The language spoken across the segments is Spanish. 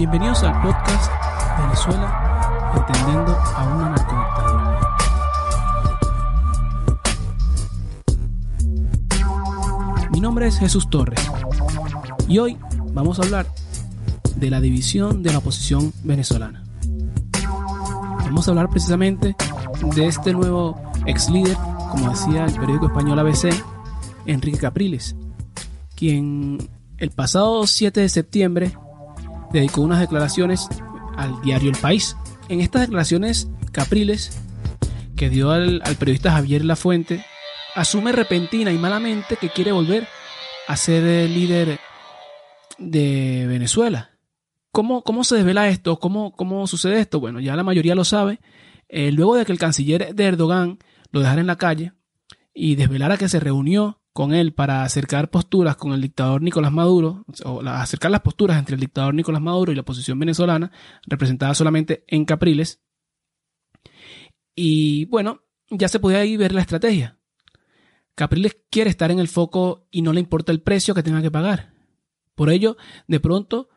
Bienvenidos al podcast Venezuela entendiendo a una narcodictadura. Mi nombre es Jesús Torres y hoy vamos a hablar de la división de la oposición venezolana. Vamos a hablar precisamente de este nuevo ex líder, como decía el periódico español ABC, Enrique Capriles, quien el pasado 7 de septiembre dedicó unas declaraciones al diario El País. En estas declaraciones, Capriles, que dio al, periodista Javier Lafuente, asume repentina y malamente que quiere volver a ser el líder de Venezuela. ¿Cómo, cómo se desvela esto? ¿Cómo, ¿Cómo sucede esto? Bueno, ya la mayoría lo sabe. Eh, luego de que el canciller de Erdogan lo dejara en la calle y desvelara que se reunió con él para acercar posturas con el dictador Nicolás Maduro, o acercar las posturas entre el dictador Nicolás Maduro y la oposición venezolana, representada solamente en Capriles. Y bueno, ya se podía ahí ver la estrategia. Capriles quiere estar en el foco y no le importa el precio que tenga que pagar. Por ello, de pronto,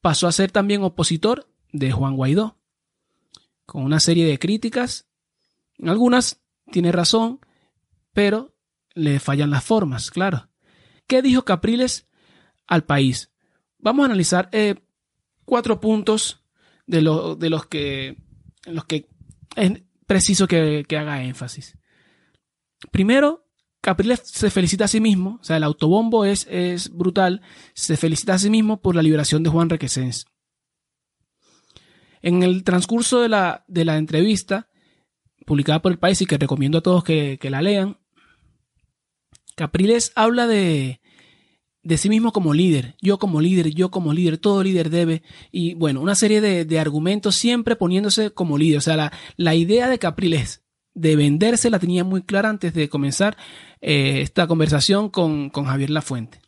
pasó a ser también opositor de Juan Guaidó, con una serie de críticas. Algunas tiene razón, pero le fallan las formas, claro. ¿Qué dijo Capriles al país? Vamos a analizar eh, cuatro puntos de, de, los que, en los que es preciso que, que haga énfasis. Primero, Capriles se felicita a sí mismo, o sea, el autobombo es, es brutal, se felicita a sí mismo por la liberación de Juan Requesens. En el transcurso de la, de la entrevista, publicada por el país y que recomiendo a todos que, que la lean, Capriles habla de, de sí mismo como líder, yo como líder, yo como líder, todo líder debe, y bueno, una serie de, de argumentos siempre poniéndose como líder. O sea, la, la, idea de Capriles de venderse la tenía muy clara antes de comenzar eh, esta conversación con, con, Javier Lafuente.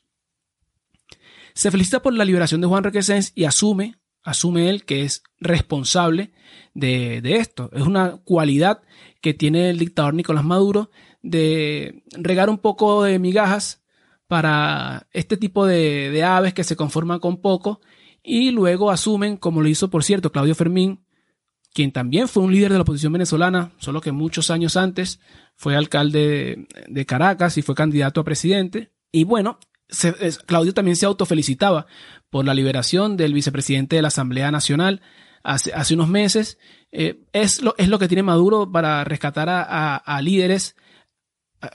Se felicita por la liberación de Juan Requesens y asume, asume él que es responsable de, de esto. Es una cualidad que tiene el dictador Nicolás Maduro de regar un poco de migajas para este tipo de, de, aves que se conforman con poco y luego asumen, como lo hizo por cierto Claudio Fermín, quien también fue un líder de la oposición venezolana, solo que muchos años antes fue alcalde de, Caracas y fue candidato a presidente. Y bueno, Claudio también se autofelicitaba por la liberación del vicepresidente de la Asamblea Nacional hace, hace unos meses. Eh, es, lo, es lo que tiene Maduro para rescatar a, a líderes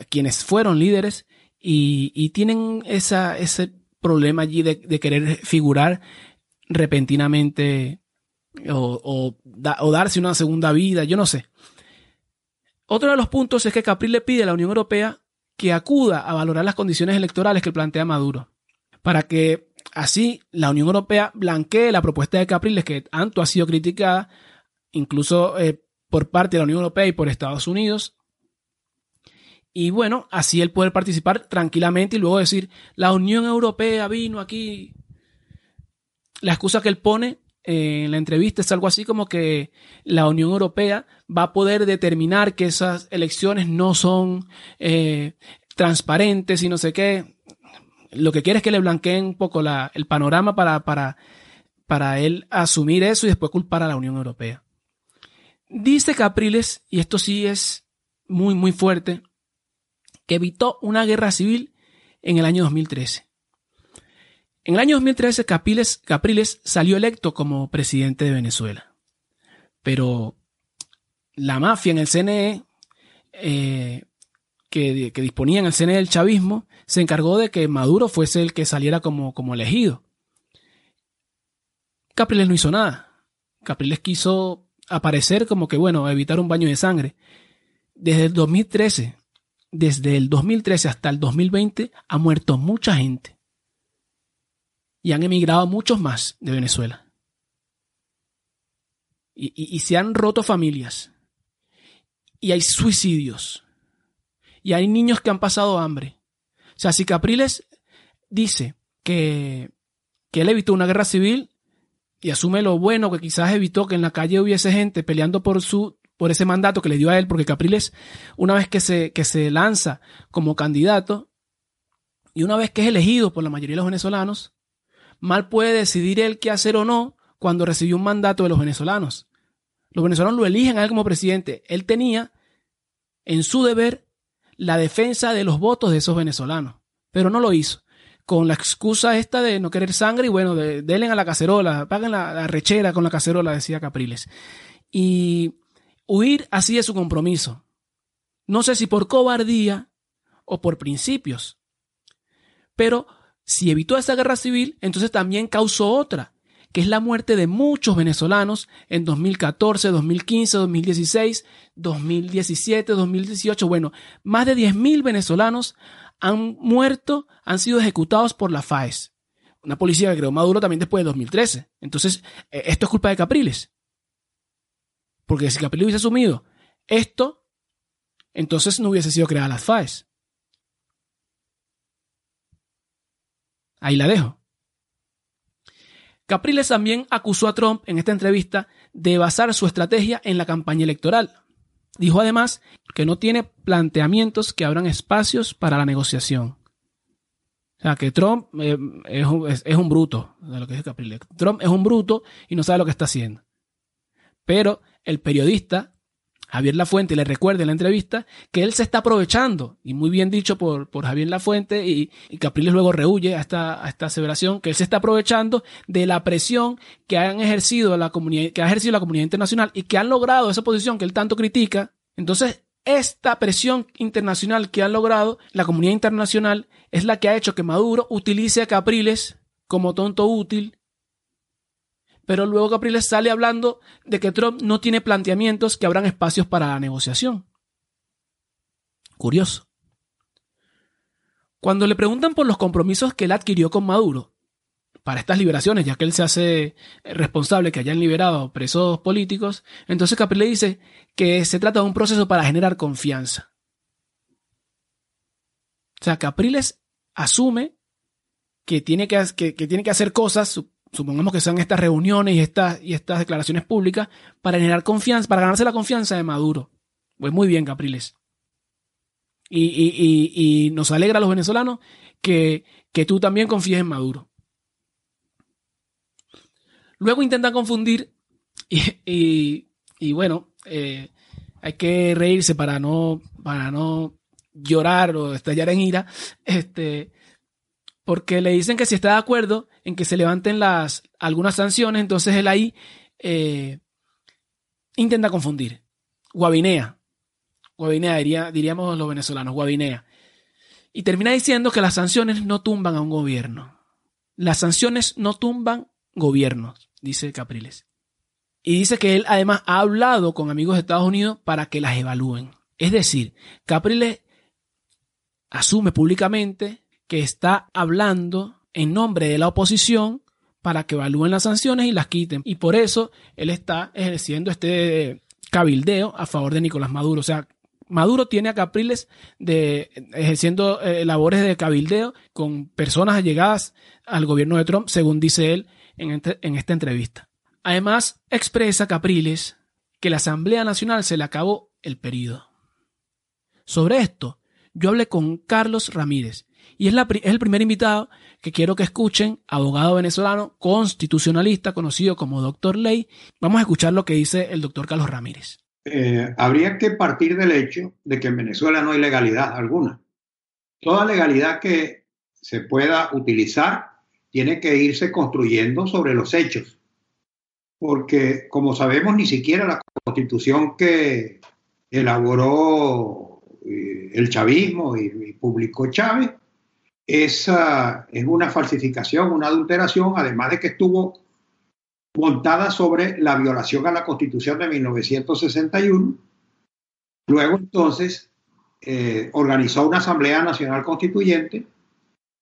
quienes fueron líderes y, tienen esa, ese problema allí de, querer figurar repentinamente o, darse una segunda vida, yo no sé. Otro de los puntos es que Capri le pide a la Unión Europea que acuda a valorar las condiciones electorales que plantea Maduro, para que así la Unión Europea blanquee la propuesta de Capriles que tanto ha sido criticada, incluso eh, por parte de la Unión Europea y por Estados Unidos, y bueno, así él puede participar tranquilamente y luego decir, la Unión Europea vino aquí. La excusa que él pone en la entrevista es algo así como que la Unión Europea va a poder determinar que esas elecciones no son eh, transparentes y no sé qué. Lo que quiere es que le blanqueen un poco la, el panorama para, para, para él asumir eso y después culpar a la Unión Europea. Dice Capriles, y esto sí es muy, muy fuerte, evitó una guerra civil en el año 2013. En el año 2013 Capriles, Capriles salió electo como presidente de Venezuela. Pero la mafia en el CNE, eh, que, que, disponía en el CNE del chavismo, se encargó de que Maduro fuese el que saliera como, como elegido. Capriles no hizo nada. Capriles quiso aparecer como que, bueno, evitar un baño de sangre desde el 2013, desde el 2013 hasta el 2020, ha muerto mucha gente. Y han emigrado muchos más de Venezuela. Y, se han roto familias. Y hay suicidios. Y hay niños que han pasado hambre. O sea, si Capriles dice que, que él evitó una guerra civil y asume lo bueno que quizás evitó que en la calle hubiese gente peleando por su por ese mandato que le dio a él, porque Capriles, una vez que se, que se lanza como candidato y una vez que es elegido por la mayoría de los venezolanos, mal puede decidir él qué hacer o no cuando recibió un mandato de los venezolanos. Los venezolanos lo eligen a él como presidente. Él tenía en su deber la defensa de los votos de esos venezolanos, pero no lo hizo. Con la excusa esta de no querer sangre y bueno, de, denle a la cacerola, paguen la, la rechera con la cacerola, decía Capriles. Y huir así de su compromiso. No sé si por cobardía o por principios. Pero si evitó esa guerra civil, entonces también causó otra, que es la muerte de muchos venezolanos en 2014, 2015, 2016, 2017, 2018. Bueno, más de 10.000 venezolanos han muerto, han sido ejecutados por la FAES. Una policía que creó Maduro también después de 2013. Entonces, eh, esto es culpa de Capriles. Porque si Capriles hubiese asumido esto, entonces no hubiese sido creada las FAES. Ahí la dejo. Capriles también acusó a Trump en esta entrevista de basar su estrategia en la campaña electoral. Dijo además que no tiene planteamientos que abran espacios para la negociación. O sea, que Trump eh, es, un, es, un, bruto, de lo que dice Capriles. Trump es un bruto y no sabe lo que está haciendo. Pero el periodista Javier Lafuente le recuerda en la entrevista que él se está aprovechando, y muy bien dicho por, por Javier Lafuente, y, y Capriles luego rehuye a esta, a esta aseveración, que él se está aprovechando de la presión que han ejercido la comunidad, que ha ejercido la comunidad internacional y que han logrado esa posición que él tanto critica. Entonces, esta presión internacional que han logrado la comunidad internacional es la que ha hecho que Maduro utilice a Capriles como tonto útil pero luego Capriles sale hablando de que Trump no tiene planteamientos que abran espacios para la negociación. Curioso. Cuando le preguntan por los compromisos que él adquirió con Maduro para estas liberaciones, ya que él se hace responsable que hayan liberado presos políticos, entonces Capriles dice que se trata de un proceso para generar confianza. O sea, Capriles asume que tiene que, que, que tiene que hacer cosas supongamos que sean estas reuniones y estas, y estas declaraciones públicas para generar confianza, para ganarse la confianza de Maduro. Pues muy bien, Capriles. Y, y, y, nos alegra a los venezolanos que, que tú también confíes en Maduro. Luego intentan confundir y, y bueno, eh, hay que reírse para no, para no llorar o estallar en ira. Este, porque le dicen que si está de acuerdo en que se levanten las, algunas sanciones, entonces él ahí eh, intenta confundir. Guavinea. Guavinea, diría, diríamos los venezolanos, Guavinea. Y termina diciendo que las sanciones no tumban a un gobierno. Las sanciones no tumban gobiernos, dice Capriles. Y dice que él además ha hablado con amigos de Estados Unidos para que las evalúen. Es decir, Capriles asume públicamente que está hablando en nombre de la oposición para que evalúen las sanciones y las quiten. Y por eso él está ejerciendo este cabildeo a favor de Nicolás Maduro. O sea, Maduro tiene a Capriles de, ejerciendo eh, labores de cabildeo con personas allegadas al gobierno de Trump, según dice él en, en esta entrevista. Además, expresa Capriles que la Asamblea Nacional se le acabó el periodo. Sobre esto, yo hablé con Carlos Ramírez, y es, el primer invitado que quiero que escuchen, abogado venezolano, constitucionalista, conocido como Doctor Ley. Vamos a escuchar lo que dice el doctor Carlos Ramírez. Eh, habría que partir del hecho de que en Venezuela no hay legalidad alguna. Toda legalidad que se pueda utilizar tiene que irse construyendo sobre los hechos. Porque, como sabemos, ni siquiera la constitución que elaboró eh, el chavismo y publicó Chávez es, es una falsificación, una adulteración, además de que estuvo montada sobre la violación a la Constitución de 1961 Luego entonces eh, organizó una Asamblea Nacional Constituyente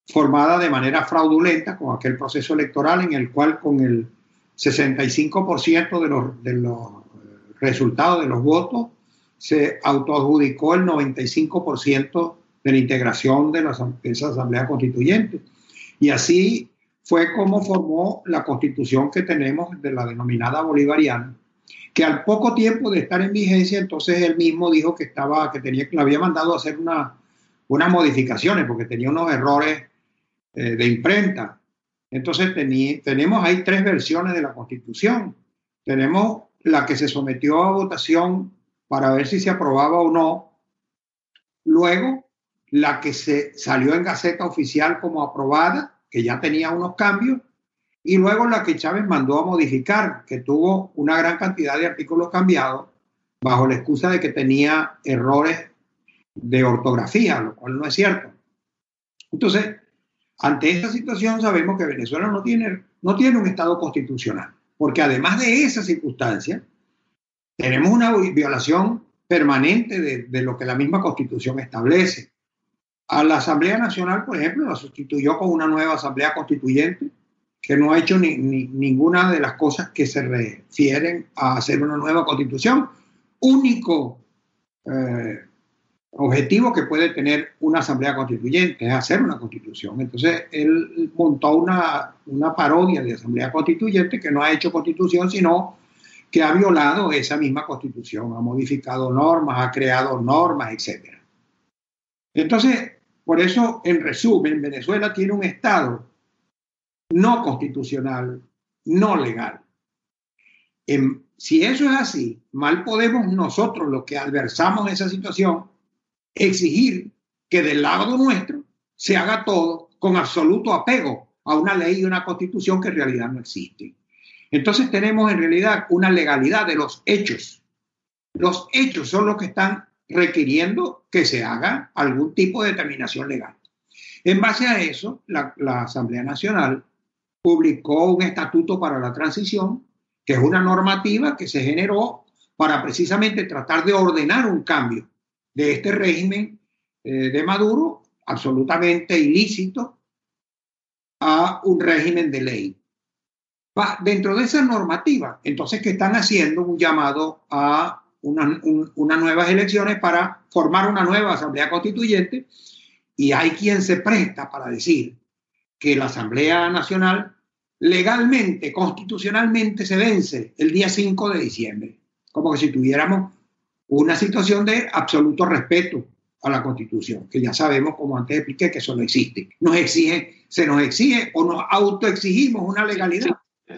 formada de manera fraudulenta con aquel proceso electoral en el cual con el 65% de los, de los resultados de los votos se autoadjudicó el 95% de la integración de, esa Asamblea Constituyente. Y así fue como formó la constitución que tenemos de la denominada bolivariana, que al poco tiempo de estar en vigencia, entonces él mismo dijo que estaba, que tenía, que le había mandado a hacer una, unas modificaciones porque tenía unos errores eh, de imprenta. Entonces tenemos ahí tres versiones de la constitución. Tenemos la que se sometió a votación para ver si se aprobaba o no. Luego, la que se salió en Gaceta Oficial como aprobada, que ya tenía unos cambios, y luego la que Chávez mandó a modificar, que tuvo una gran cantidad de artículos cambiados, bajo la excusa de que tenía errores de ortografía, lo cual no es cierto. Entonces, ante esta situación sabemos que Venezuela no tiene, no tiene un Estado constitucional, porque además de esa circunstancia, tenemos una violación permanente de, de lo que la misma constitución establece. A la Asamblea Nacional, por ejemplo, la sustituyó con una nueva Asamblea Constituyente que no ha hecho ni, ninguna de las cosas que se refieren a hacer una nueva constitución. Único eh, objetivo que puede tener una asamblea constituyente es hacer una constitución. Entonces, él montó una, una parodia de asamblea constituyente que no ha hecho constitución, sino que ha violado esa misma constitución, ha modificado normas, ha creado normas, etc. Entonces, por eso, en resumen, Venezuela tiene un Estado no constitucional, no legal. si eso es así, mal podemos nosotros, los que adversamos esa situación, exigir que del lado nuestro se haga todo con absoluto apego a una ley y una constitución que en realidad no existe. Entonces tenemos en realidad una legalidad de los hechos. Los hechos son los que están requiriendo que se haga algún tipo de determinación legal. En base a eso, la, Asamblea Nacional publicó un estatuto para la transición, que es una normativa que se generó para precisamente tratar de ordenar un cambio de este régimen eh, de Maduro, absolutamente ilícito, a un régimen de ley. dentro de esa normativa, entonces, que están haciendo un llamado a unas nuevas elecciones para formar una nueva asamblea constituyente y hay quien se presta para decir que la Asamblea Nacional legalmente, constitucionalmente se vence el día 5 de diciembre, como que si tuviéramos una situación de absoluto respeto a la Constitución, que ya sabemos, como antes expliqué, que eso no existe. Nos exige, se nos exige o nos autoexigimos una legalidad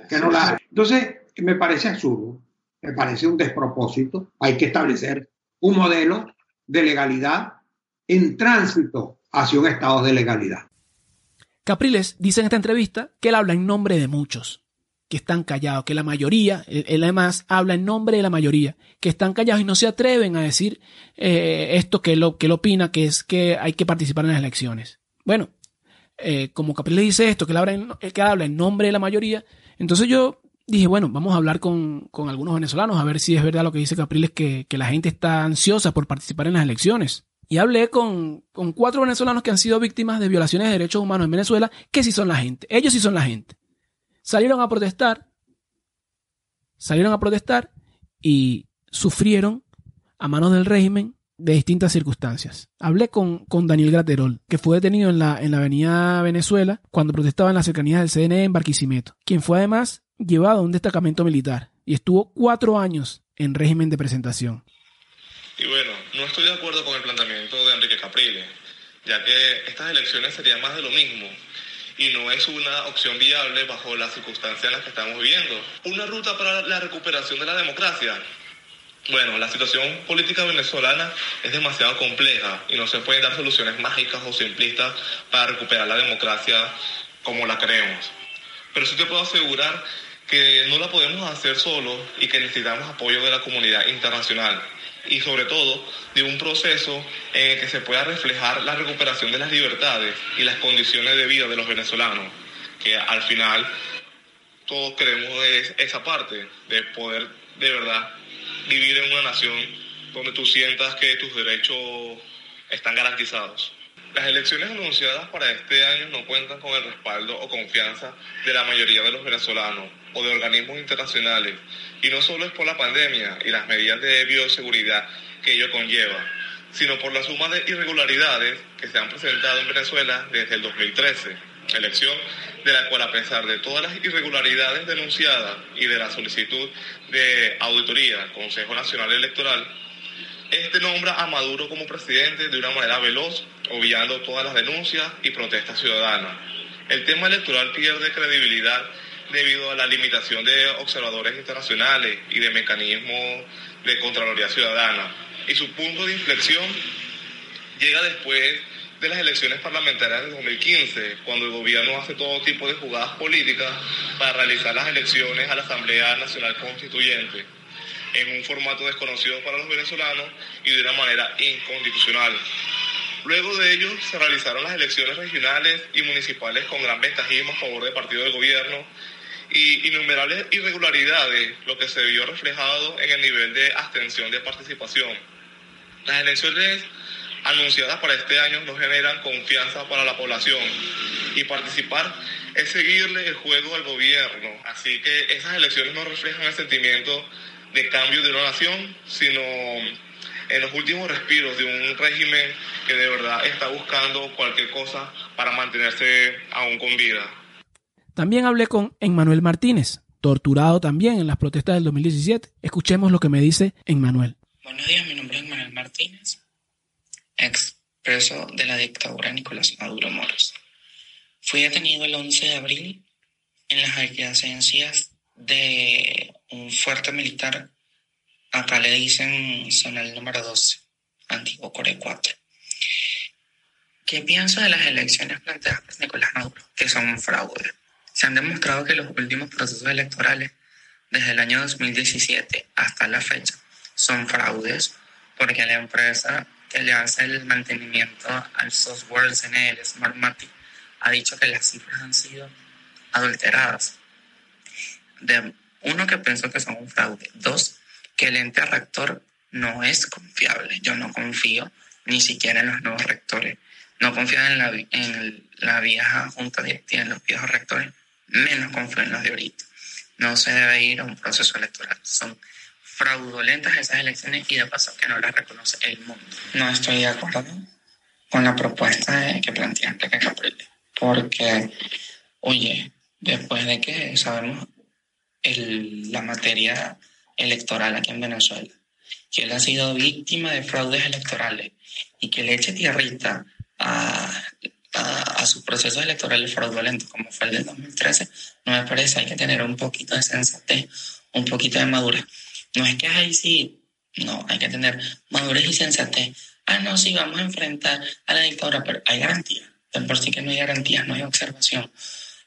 que no la Entonces, me parece absurdo me parece un despropósito. Hay que establecer un modelo de legalidad en tránsito hacia un estado de legalidad. Capriles dice en esta entrevista que él habla en nombre de muchos, que están callados, que la mayoría, él, además habla en nombre de la mayoría, que están callados y no se atreven a decir eh, esto que lo, que lo opina, que es que hay que participar en las elecciones. Bueno, eh, como Capriles dice esto, que él, habla que habla en nombre de la mayoría, entonces yo dije, bueno, vamos a hablar con, algunos venezolanos a ver si es verdad lo que dice Capriles, que, que la gente está ansiosa por participar en las elecciones. Y hablé con, con, cuatro venezolanos que han sido víctimas de violaciones de derechos humanos en Venezuela, que sí son la gente. Ellos sí son la gente. Salieron a protestar, salieron a protestar y sufrieron a manos del régimen de distintas circunstancias. Hablé con, con Daniel Graterol, que fue detenido en la, en la avenida Venezuela cuando protestaba en las cercanías del CNE en Barquisimeto, quien fue además llevado a un destacamento militar y estuvo cuatro años en régimen de presentación. Y bueno, no estoy de acuerdo con el planteamiento de Enrique Capriles, ya que estas elecciones serían más de lo mismo y no es una opción viable bajo las circunstancias en las que estamos viviendo. Una ruta para la recuperación de la democracia. Bueno, la situación política venezolana es demasiado compleja y no se pueden dar soluciones mágicas o simplistas para recuperar la democracia como la creemos. Pero sí te puedo asegurar que no la podemos hacer solo y que necesitamos apoyo de la comunidad internacional y sobre todo de un proceso en el que se pueda reflejar la recuperación de las libertades y las condiciones de vida de los venezolanos, que al final todos queremos esa parte de poder de verdad vivir en una nación donde tú sientas que tus derechos están garantizados. Las elecciones anunciadas para este año no cuentan con el respaldo o confianza de la mayoría de los venezolanos o de organismos internacionales. Y no solo es por la pandemia y las medidas de bioseguridad que ello conlleva, sino por la suma de irregularidades que se han presentado en Venezuela desde el 2013, elección de la cual a pesar de todas las irregularidades denunciadas y de la solicitud de auditoría Consejo Nacional Electoral, este nombra a Maduro como presidente de una manera veloz, obviando todas las denuncias y protestas ciudadanas. El tema electoral pierde credibilidad debido a la limitación de observadores internacionales y de mecanismos de Contraloría Ciudadana. Y su punto de inflexión llega después de las elecciones parlamentarias de 2015, cuando el gobierno hace todo tipo de jugadas políticas para realizar las elecciones a la Asamblea Nacional Constituyente en un formato desconocido para los venezolanos y de una manera inconstitucional. Luego de ello se realizaron las elecciones regionales y municipales con gran ventajismo a favor del partido del gobierno y innumerables irregularidades, lo que se vio reflejado en el nivel de abstención de participación. Las elecciones anunciadas para este año no generan confianza para la población y participar es seguirle el juego al gobierno. Así que esas elecciones no reflejan el sentimiento de cambio de una nación, sino en los últimos respiros de un régimen que de verdad está buscando cualquier cosa para mantenerse aún con vida. También hablé con Emmanuel Martínez, torturado también en las protestas del 2017. Escuchemos lo que me dice Emmanuel. Buenos días, mi nombre es Emmanuel Martínez, expreso de la dictadura Nicolás Maduro Moros. Fui detenido el 11 de abril en las adyacencias de un fuerte militar, acá le dicen zona número 12, antiguo Core 4. ¿Qué pienso de las elecciones planteadas por Nicolás Maduro? Que son un fraude. Se han demostrado que los últimos procesos electorales, desde el año 2017 hasta la fecha, son fraudes porque la empresa que le hace el mantenimiento al software CNL Smartmatic ha dicho que las cifras han sido adulteradas. De, uno, que pienso que son un fraude. Dos, que el ente rector no es confiable. Yo no confío ni siquiera en los nuevos rectores. No confío en la, en la vieja junta directiva, en los viejos rectores menos confío en los de ahorita. No se debe ir a un proceso electoral. Son fraudulentas esas elecciones y de paso que no las reconoce el mundo. No estoy de acuerdo con la propuesta que plantea Enrique Capriles, porque, oye, después de que sabemos el, la materia electoral aquí en Venezuela, que él ha sido víctima de fraudes electorales y que le eche tierrita a a, sus procesos electorales fraudulentos, como fue el del 2013, no me parece, hay que tener un poquito de sensatez, un poquito de madurez. No es que ahí sí, no, hay que tener madurez y sensatez. Ah, no, sí, vamos a enfrentar a la dictadura, pero hay garantías. Por sí que no hay garantías, no hay observación.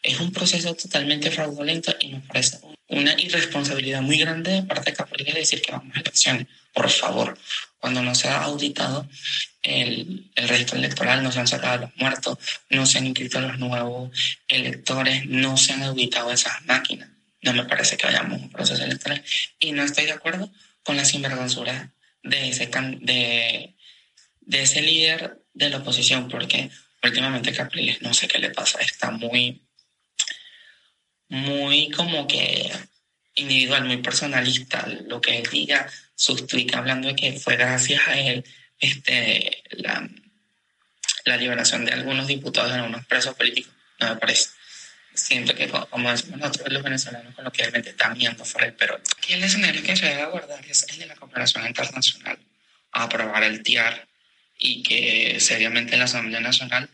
Es un proceso totalmente fraudulento y nos parece una irresponsabilidad muy grande de parte de Capriles decir que vamos a elecciones. Por favor, cuando no se ha auditado el, el registro electoral, no se han sacado los muertos, no se han inscrito los nuevos electores, no se han auditado esas máquinas. No me parece que vayamos a un proceso electoral. Y no estoy de acuerdo con la sinvergüenzura de ese, de, de ese líder de la oposición, porque últimamente Capriles, no sé qué le pasa, está muy, muy como que individual, muy personalista. Lo que él diga, sus tweets hablando de que fue gracias a él este, la, la liberación de algunos diputados, de algunos presos políticos, no me parece. Siento que, como decimos nosotros los venezolanos, coloquialmente están viendo fuera el pero. Aquí el escenario que se debe abordar es el de la cooperación internacional, aprobar el TIAR y que seriamente la Asamblea Nacional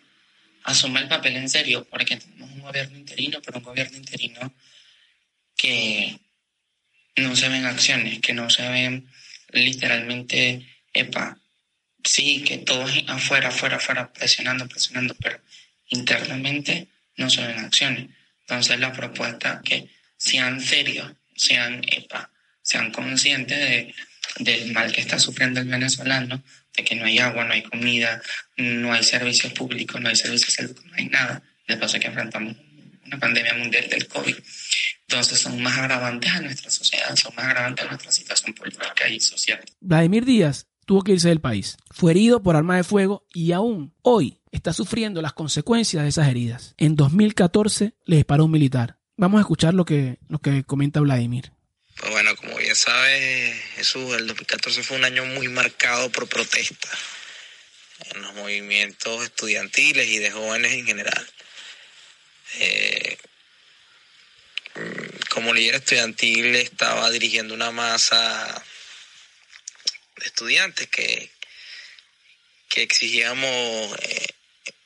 asuma el papel en serio, porque tenemos gobierno interino, pero un gobierno interino que no se ven acciones, que no se ven literalmente, epa, sí, que todos afuera, afuera, afuera, presionando, presionando, pero internamente no se ven acciones. Entonces la propuesta que sean serios, sean EPA, sean conscientes de, del mal que está sufriendo el venezolano, de que no hay agua, no hay comida, no hay servicios públicos, no hay servicios de salud, no hay nada. De paso que enfrentamos una pandemia mundial del COVID, Entonces son más agravantes a nuestra sociedad, son más agravantes a nuestra situación política y social. Vladimir Díaz tuvo que irse del país. Fue herido por arma de fuego y aún hoy está sufriendo las consecuencias de esas heridas. En 2014 le disparó un militar. Vamos a escuchar lo que, lo que comenta Vladimir. Pues bueno, como bien sabes, Jesús, el 2014 fue un año muy marcado por protestas en los movimientos estudiantiles y de jóvenes en general. Eh, como líder estudiantil estaba dirigiendo una masa de estudiantes que, que exigíamos eh,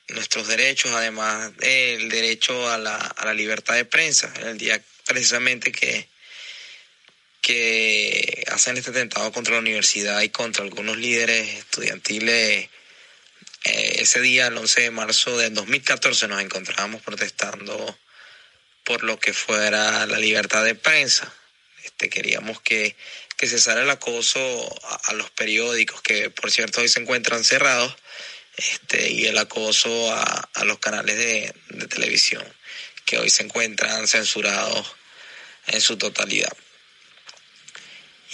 nuestros derechos, además del derecho a la, a la libertad de prensa, en el día precisamente que, que hacen este atentado contra la universidad y contra algunos líderes estudiantiles. Eh, ese día, el 11 de marzo del 2014, nos encontrábamos protestando por lo que fuera la libertad de prensa. Este, queríamos que, que cesara el acoso a, los periódicos, que por cierto hoy se encuentran cerrados, este, y el acoso a, a los canales de, de televisión, que hoy se encuentran censurados en su totalidad.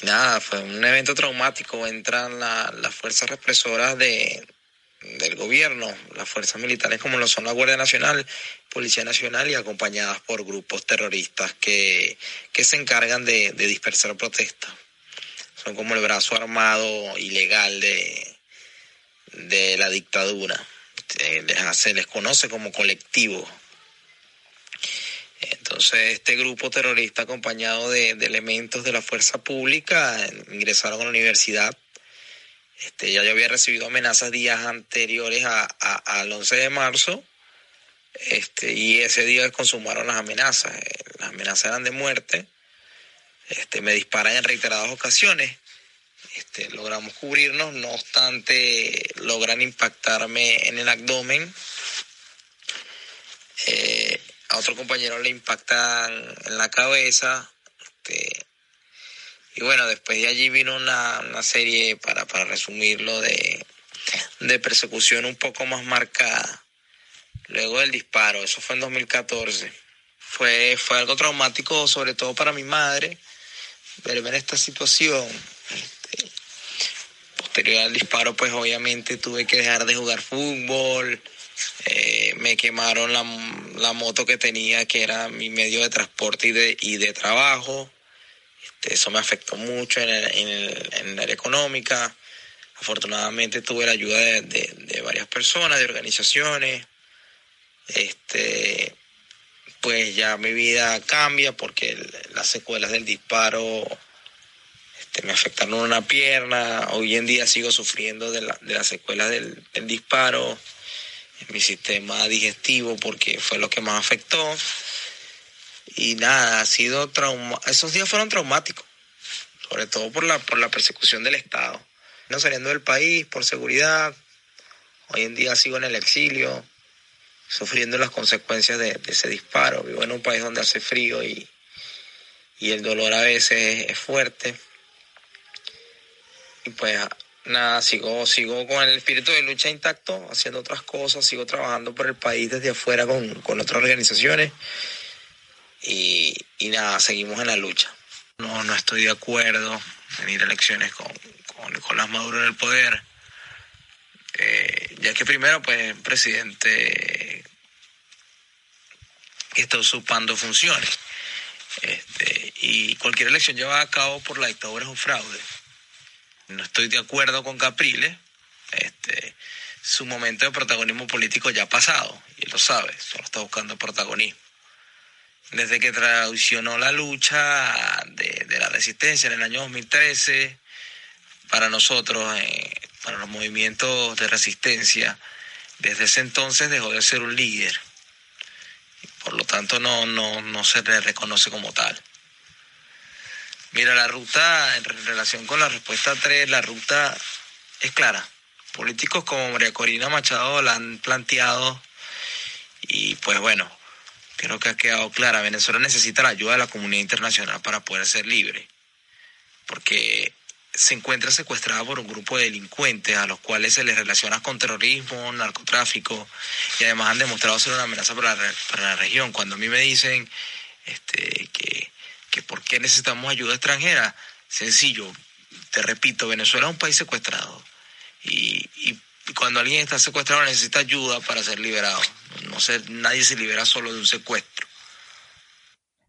Y nada, fue un evento traumático. Entran las fuerzas represoras de, del gobierno, las fuerzas militares como lo son la Guardia Nacional, Policía Nacional y acompañadas por grupos terroristas que, que se encargan de, dispersar protestas. Son como el brazo armado ilegal de, de la dictadura. Se les conoce como colectivo. Entonces, este grupo terrorista acompañado de, de elementos de la fuerza pública ingresaron a la universidad este, ya yo había recibido amenazas días anteriores a, al 11 de marzo este, y ese día consumaron las amenazas. Eh, las amenazas eran de muerte. Este, me disparan en reiteradas ocasiones. Este, logramos cubrirnos, no obstante logran impactarme en el abdomen. Eh, a otro compañero le impactan en la cabeza. Este, y bueno, después de allí vino una, una serie, para, para resumirlo, de, de persecución un poco más marcada. Luego del disparo, eso fue en 2014. Fue, fue algo traumático, sobre todo para mi madre, verme en esta situación. Este, posterior al disparo, pues obviamente tuve que dejar de jugar fútbol. Eh, me quemaron la, la, moto que tenía, que era mi medio de transporte y de, y de trabajo. Eso me afectó mucho en el, en el, en área económica. Afortunadamente tuve la ayuda de, de, varias personas, de organizaciones. Este, pues ya mi vida cambia porque las secuelas del disparo este, me afectaron una pierna. Hoy en día sigo sufriendo de, la, de las secuelas del, del disparo en mi sistema digestivo porque fue lo que más afectó. Y nada, ha sido trauma. Esos días fueron traumáticos, sobre todo por la, por la persecución del Estado. No saliendo del país por seguridad. Hoy en día sigo en el exilio, sufriendo las consecuencias de, ese disparo. Vivo en un país donde hace frío y, y el dolor a veces es fuerte. Y pues nada, sigo, sigo con el espíritu de lucha intacto, haciendo otras cosas, sigo trabajando por el país desde afuera con, con otras organizaciones y, nada, seguimos en la lucha. No, no estoy de acuerdo en ir a elecciones con, con Nicolás Maduro en el poder, eh, ya que primero, pues, presidente está usurpando funciones. Este, y cualquier elección llevada a cabo por la dictadura es un fraude. No estoy de acuerdo con Capriles. Este, su momento de protagonismo político ya ha pasado, y lo sabe, solo está buscando protagonismo desde que traicionó la lucha de, la resistencia en el año 2013, para nosotros, eh, para los movimientos de resistencia, desde ese entonces dejó de ser un líder. Por lo tanto, no, no, no se le reconoce como tal. Mira, la ruta, en relación con la respuesta 3, la ruta es clara. Políticos como María Corina Machado la han planteado y pues bueno, creo que ha quedado clara. Venezuela necesita la ayuda de la comunidad internacional para poder ser libre, porque se encuentra secuestrada por un grupo de delincuentes a los cuales se les relaciona con terrorismo, narcotráfico y además han demostrado ser una amenaza para la, para la región. Cuando a mí me dicen este, que, que por qué necesitamos ayuda extranjera. Sencillo, te repito, Venezuela es un país secuestrado y, y cuando alguien está secuestrado necesita ayuda para ser liberado. No sé, nadie se libera solo de un secuestro.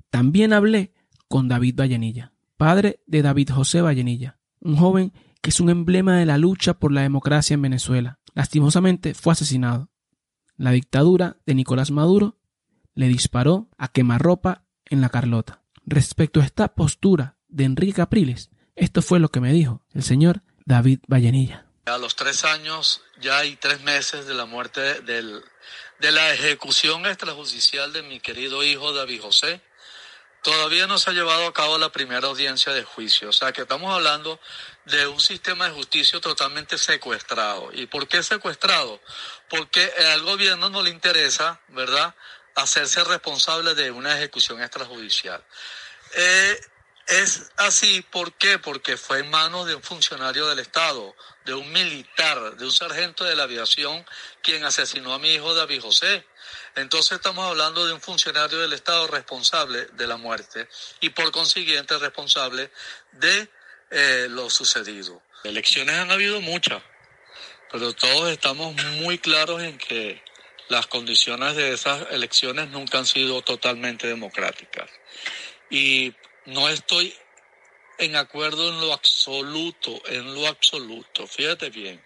También hablé con David Vallenilla, padre de David José Vallenilla, un joven que es un emblema de la lucha por la democracia en Venezuela. Lastimosamente fue asesinado. La dictadura de Nicolás Maduro le disparó a quemarropa en la Carlota. Respecto a esta postura de Enrique Capriles, esto fue lo que me dijo el señor David Vallenilla. A los tres años ya hay tres meses de la muerte del, de la ejecución extrajudicial de mi querido hijo David José. Todavía no se ha llevado a cabo la primera audiencia de juicio. O sea que estamos hablando de un sistema de justicia totalmente secuestrado. ¿Y por qué secuestrado? Porque al gobierno no le interesa, ¿verdad?, hacerse responsable de una ejecución extrajudicial. Eh, es así, ¿por qué? Porque fue en manos de un funcionario del Estado, de un militar, de un sargento de la aviación, quien asesinó a mi hijo David José. Entonces estamos hablando de un funcionario del Estado responsable de la muerte y por consiguiente responsable de eh, lo sucedido. Elecciones han habido muchas, pero todos estamos muy claros en que las condiciones de esas elecciones nunca han sido totalmente democráticas. Y no estoy en acuerdo en lo absoluto, en lo absoluto. Fíjate bien,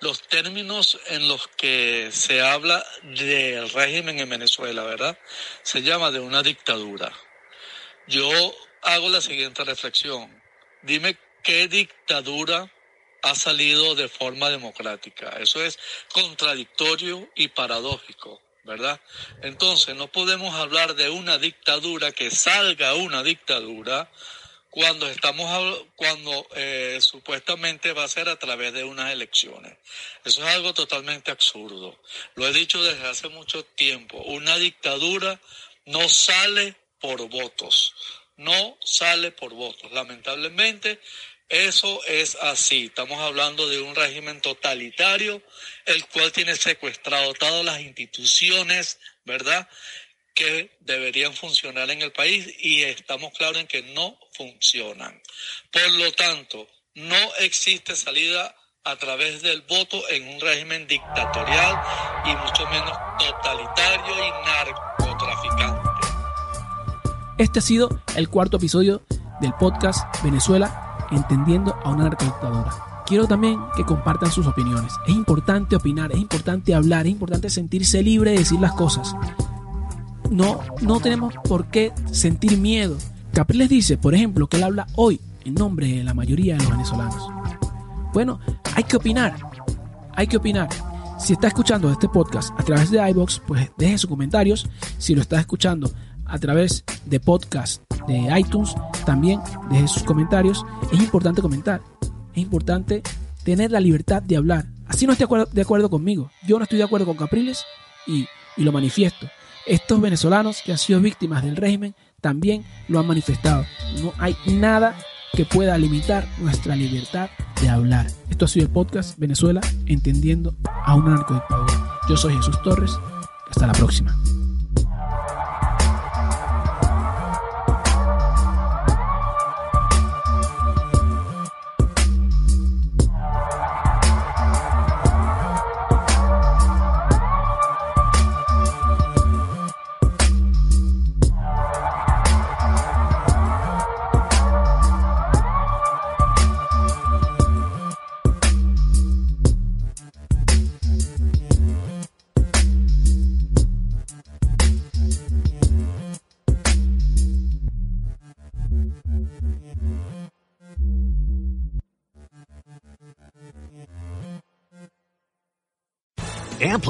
los términos en los que se habla del régimen en Venezuela, ¿verdad? Se llama de una dictadura. Yo hago la siguiente reflexión. Dime qué dictadura ha salido de forma democrática. Eso es contradictorio y paradójico. ¿Verdad? Entonces no podemos hablar de una dictadura que salga una dictadura cuando estamos cuando eh, supuestamente va a ser a través de unas elecciones. Eso es algo totalmente absurdo. Lo he dicho desde hace mucho tiempo. Una dictadura no sale por votos. No sale por votos. Lamentablemente eso es así. Estamos hablando de un régimen totalitario, el cual tiene secuestrado todas las instituciones, ¿verdad? Que deberían funcionar en el país y estamos claros en que no funcionan. Por lo tanto, no existe salida a través del voto en un régimen dictatorial y mucho menos totalitario y narcotraficante. Este ha sido el cuarto episodio del podcast Venezuela entendiendo a una narcodictadura. Quiero también que compartan sus opiniones. Es importante opinar, es importante hablar, es importante sentirse libre de decir las cosas. No, no tenemos por qué sentir miedo. Capriles dice, por ejemplo, que él habla hoy en nombre de la mayoría de los venezolanos. Bueno, hay que opinar. Hay que opinar. Si está escuchando este podcast a través de iBox, pues deje sus comentarios. Si lo está escuchando a través de podcast de iTunes, también deje sus comentarios. Es importante comentar, es importante tener la libertad de hablar. Así no esté de acuerdo conmigo. Yo no estoy de acuerdo con Capriles y, y lo manifiesto. Estos venezolanos que han sido víctimas del régimen también lo han manifestado. No hay nada que pueda limitar nuestra libertad de hablar. Esto ha sido el podcast Venezuela entendiendo a un narcodictadura. Yo soy Jesús Torres. Hasta la próxima.